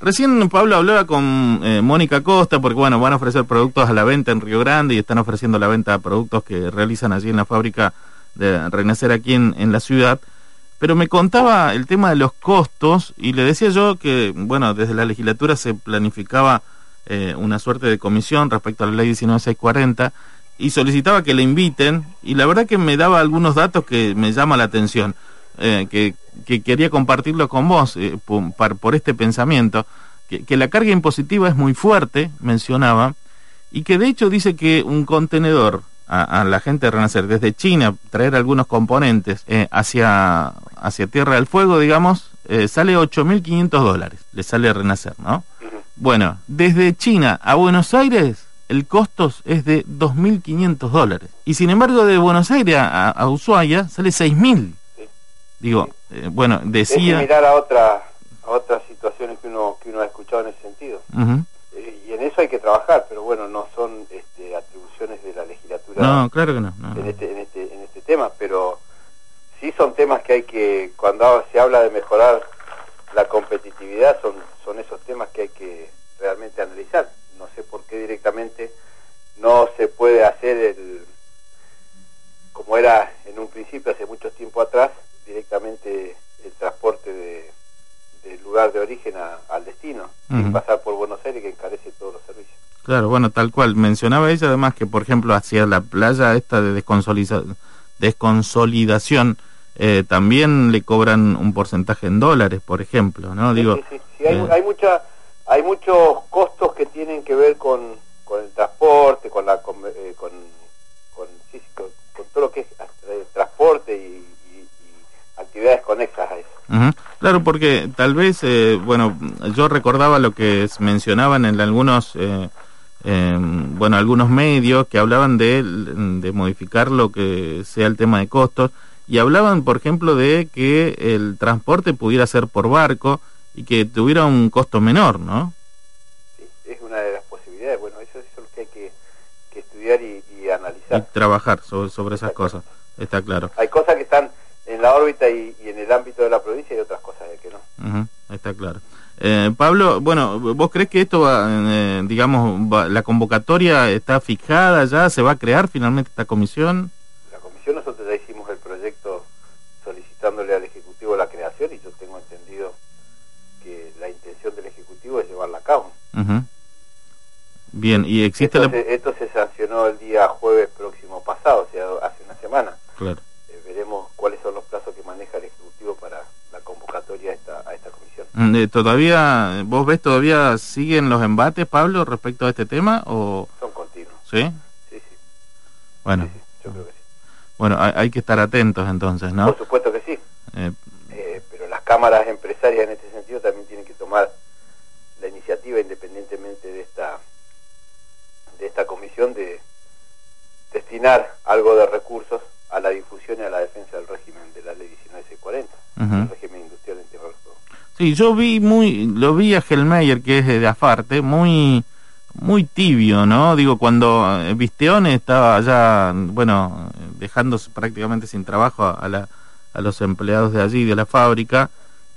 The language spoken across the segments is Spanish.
Recién Pablo hablaba con eh, Mónica Costa porque bueno, van a ofrecer productos a la venta en Río Grande y están ofreciendo la venta de productos que realizan allí en la fábrica de Renacer aquí en, la ciudad. Pero me contaba el tema de los costos y le decía yo que, bueno, desde la legislatura se planificaba eh, una suerte de comisión respecto a la ley 19640 y solicitaba que le inviten y la verdad que me daba algunos datos que me llama la atención. Eh, que, quería compartirlo con vos eh, por, este pensamiento, que, la carga impositiva es muy fuerte, mencionaba, y que de hecho dice que un contenedor a, la gente de Renacer desde China, traer algunos componentes eh, hacia, hacia Tierra del Fuego, digamos, sale 8.500 dólares, le sale a Renacer, ¿no? Bueno, desde China a Buenos Aires el costo es de 2.500 dólares. Y sin embargo, de Buenos Aires a, a Ushuaia sale 6.000. Digo, eh, bueno, decía... Es mirar a, otra, a otras situaciones que uno, que uno ha escuchado en ese sentido. Eh, y en eso hay que trabajar, pero bueno, no son este, atribuciones de la legislatura no, claro que no, en, Este, en, este, en este tema, pero sí son temas que hay que, cuando se habla de mejorar la competitividad, son, son esos temas que hay que realmente analizar. No sé por qué directamente no se puede hacer el como era en un principio hace mucho tiempo atrás directamente el transporte de, del lugar de origen al destino, sin pasar por Buenos Aires que encarece todos los servicios. Claro, bueno, tal cual. Mencionaba ella además que, por ejemplo, hacia la playa esta de desconsolidación, eh, también le cobran un porcentaje en dólares, por ejemplo, ¿no? Sí, Digo, sí, sí. Hay, eh, hay, mucha, hay muchos costos que tienen que ver con, con el transporte, con la con, eh, con, con, todo lo que es transporte y actividades conexas a eso. Claro, porque tal vez, eh, bueno, yo recordaba lo que mencionaban en algunos, eh, em, bueno, algunos medios que hablaban de, de modificar lo que sea el tema de costos y hablaban, por ejemplo, de que el transporte pudiera ser por barco y que tuviera un costo menor, ¿no? Sí, es una de las posibilidades. Bueno, eso, es lo que hay que, estudiar y, analizar. Y trabajar sobre, sobre esas cosas, está claro. Hay cosas que están en la órbita y, en el ámbito de la provincia y otras cosas de que no. está claro. Eh, Pablo, bueno, ¿vos crees que esto va, eh, digamos, la convocatoria está fijada ya? ¿Se va a crear finalmente esta comisión? La comisión, nosotros ya hicimos el proyecto solicitándole al Ejecutivo la creación y yo tengo entendido que la intención del Ejecutivo es llevarla a cabo. Bien, y existe esto, se, esto se sancionó el día jueves próximo pasado, o sea, hace una semana. Claro veremos cuáles son los plazos que maneja el Ejecutivo para la convocatoria a esta, a esta comisión. Mm, eh, ¿Todavía, vos ves, todavía siguen los embates, Pablo, respecto a este tema? o Son continuos. ¿Sí? Sí, sí. Bueno. yo creo que sí. Bueno, hay, que estar atentos entonces, ¿no? Por supuesto que sí. Eh, eh, pero las cámaras empresarias en este sentido también tienen que tomar la iniciativa independientemente de esta de esta comisión de destinar algo de recursos a la difusión y a la defensa del régimen de la ley 1940, el régimen industrial en Tierra del Fuego. Sí, yo vi muy, lo vi a Helmeyer, que es de Afarte, muy muy tibio, ¿no? Digo, cuando eh, Visteone estaba ya, bueno, dejándose prácticamente sin trabajo a, la, a los empleados de allí, de la fábrica,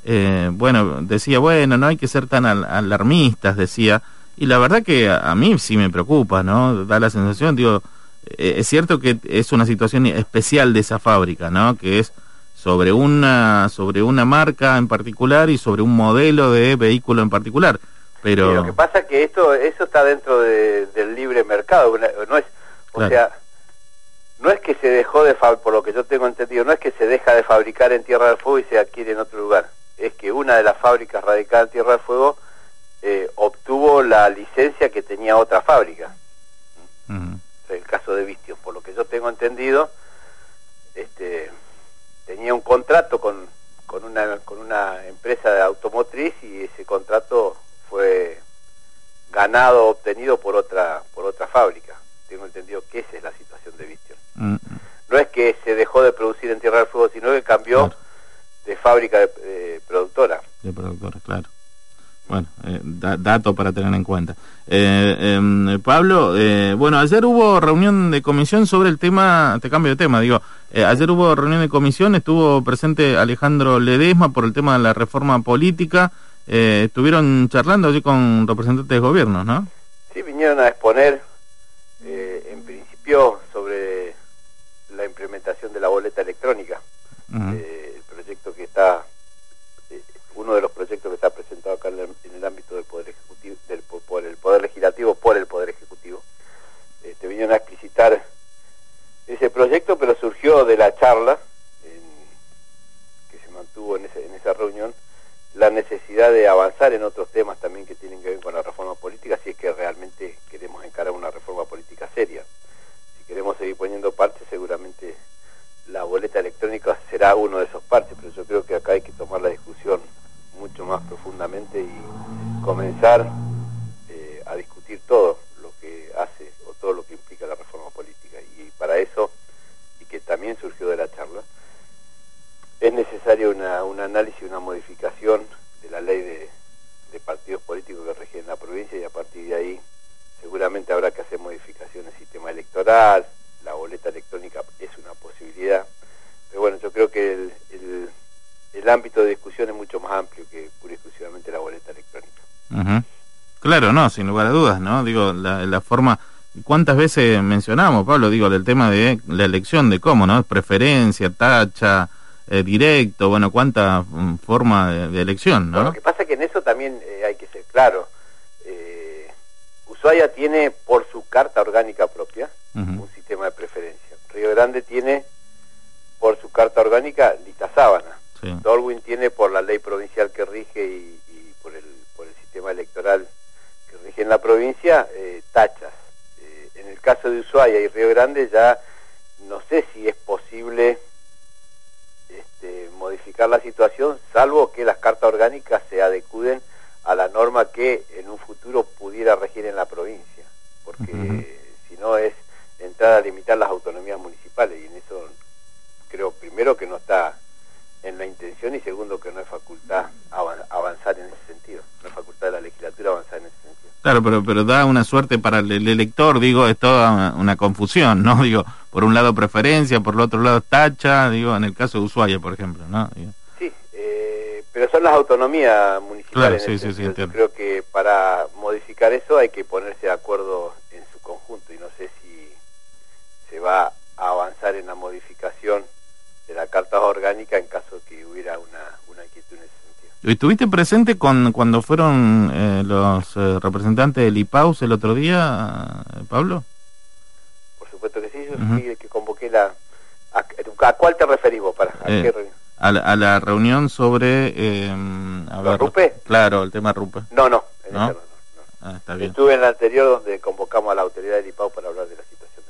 eh, bueno, decía, bueno, no hay que ser tan alarmistas, decía, y la verdad que a, a, mí sí me preocupa, ¿no? Da la sensación, digo, eh, es cierto que es una situación especial de esa fábrica, ¿no? Que es sobre una sobre una marca en particular y sobre un modelo de vehículo en particular. Pero lo que pasa es que esto eso está dentro del libre mercado, no es, o sea, no es que se dejó de por lo que yo tengo entendido, no es que se deja de fabricar en Tierra del Fuego y se adquiere en otro lugar. Es que una de las fábricas radicadas en Tierra del Fuego eh, obtuvo la licencia que tenía otra fábrica el caso de Vistio, por lo que yo tengo entendido, este, contrato con, con, una, con una empresa de automotriz y ese contrato fue ganado obtenido por otra por otra fábrica. Tengo entendido que esa es la situación de Vistion. Mm. No es que se dejó de producir en Tierra del Fuego, sino que cambió de fábrica de, productora. De productora, claro. Bueno, eh, dato para tener en cuenta. Eh, em, Pablo, eh, bueno, ayer hubo reunión de comisión sobre el tema, te cambio de tema, digo, ayer hubo reunión de comisión, estuvo presente Alejandro Ledesma por el tema de la reforma política, estuvieron charlando allí con representantes de gobierno, ¿no? Sí, vinieron a exponer, en principio, sobre la implementación de la boleta electrónica, el proyecto que está uno de los proyectos que está presentado acá en el, ámbito del Poder Ejecutivo, del, por el Poder Legislativo, por el Poder Ejecutivo. Este, vinieron a explicitar ese proyecto, pero surgió de la charla que se mantuvo en, en esa reunión la necesidad de avanzar en otros temas también que tienen que ver con la reforma política, si es que realmente queremos encarar una reforma política seria. Si queremos seguir poniendo parches, seguramente la boleta electrónica será uno de esos parches, pero yo creo que acá hay que tomar la discusión mucho más profundamente y comenzar eh, a discutir todo lo que hace o todo lo que implica la reforma política. Y para eso, y que también surgió de la charla, es necesario una, un análisis, una modificación de la ley de, de partidos políticos que rigen la provincia y a partir de ahí seguramente habrá que hacer modificaciones el sistema electoral, la boleta electrónica es una posibilidad, pero bueno, yo creo que el, el el ámbito de discusión es mucho más amplio que pura y exclusivamente la boleta electrónica. Claro, no, sin lugar a dudas, ¿no? Digo, la, la forma... ¿Cuántas veces mencionamos, Pablo, digo, del tema de la elección, de cómo, ¿no? Preferencia, tacha, eh, directo, bueno, cuánta mm, forma de, elección, ¿no? lo que pasa es que en eso también eh, hay que ser claro. Eh, Ushuaia tiene por su carta orgánica propia un sistema de preferencia. Río Grande tiene por su carta orgánica lista sábana. Dolwin tiene por la ley provincial que rige y, por, el, por el sistema electoral que rige en la provincia, eh, tachas. Eh, en el caso de Ushuaia y Río Grande ya no sé si es posible este, modificar la situación, salvo que las cartas orgánicas se adecuden a la norma que en un futuro pudiera regir en la provincia, porque si no es entrar a limitar las autonomías municipales y en eso creo primero que no está en la intención y segundo que no es facultad avanzar en ese sentido, no es facultad de la legislatura avanzar en ese sentido. Claro, pero pero da una suerte para el, elector, digo, es toda una, confusión, ¿no? Digo, por un lado preferencia, por el otro lado tacha, digo, en el caso de Ushuaia, por ejemplo, ¿no? Sí, eh, pero son las autonomías municipales. Claro, sí, sí, sí, creo que para modificar eso hay que ponerse de acuerdo en su conjunto y no sé si se va a avanzar en la modificación de la carta orgánica en caso que hubiera una, una inquietud en ese. ¿Estuviste presente con, cuando fueron eh, los eh, representantes del IPAUS el otro día, eh, Pablo? Por supuesto que sí, yo fui el que convoqué la... ¿A, cuál te referís vos? Para, ¿a, la, reunión sobre... A ¿Rupe? Claro, el tema Rupe. No, no, ¿No? Ah, está bien. Estuve en la anterior donde convocamos a la autoridad del IPAU para hablar de la situación.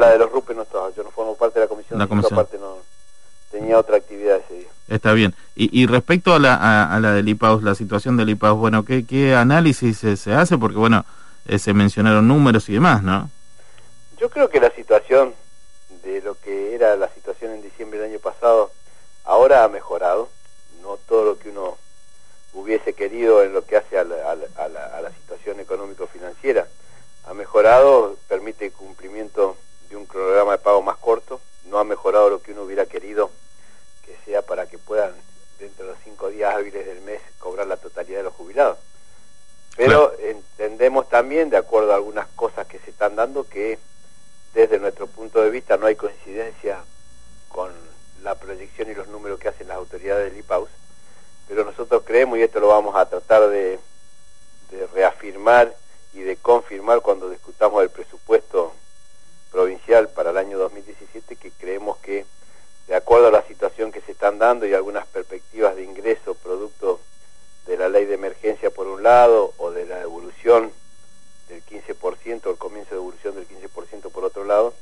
La, de los RUPE no estaba, yo no formo parte de la comisión, la comisión. no tenía otra actividad ese día. Está bien. Y, y respecto a la, a, la del IPAUS, la situación del IPAUS, bueno, ¿qué, qué análisis se, hace? Porque, bueno, eh, se mencionaron números y demás, ¿no? Yo creo que la situación de lo que era la situación en diciembre del año pasado, ahora ha mejorado. No todo lo que uno hubiese querido en lo que hace a la, a la, a la situación económico-financiera ha mejorado, permite cumplimiento de un cronograma de pago más corto, no ha mejorado lo que uno hubiera querido que sea para que puedan dentro de los cinco días hábiles del mes cobrar la totalidad de los jubilados. Pero entendemos también, de acuerdo a algunas cosas que se están dando, que desde nuestro punto de vista no hay coincidencia con la proyección y los números que hacen las autoridades del IPAUS, pero nosotros creemos, y esto lo vamos a tratar de, de reafirmar y de confirmar cuando discutamos el presupuesto provincial para el año 2017 que creemos que de acuerdo a la situación que se están dando y algunas perspectivas de ingreso producto de la ley de emergencia por un lado o de la evolución del 15%, el comienzo de evolución del 15% por otro lado,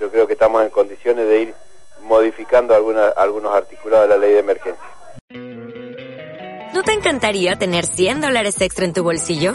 yo creo que estamos en condiciones de ir modificando alguna, algunos articulados de la ley de emergencia. ¿No te encantaría tener 100 dólares extra en tu bolsillo?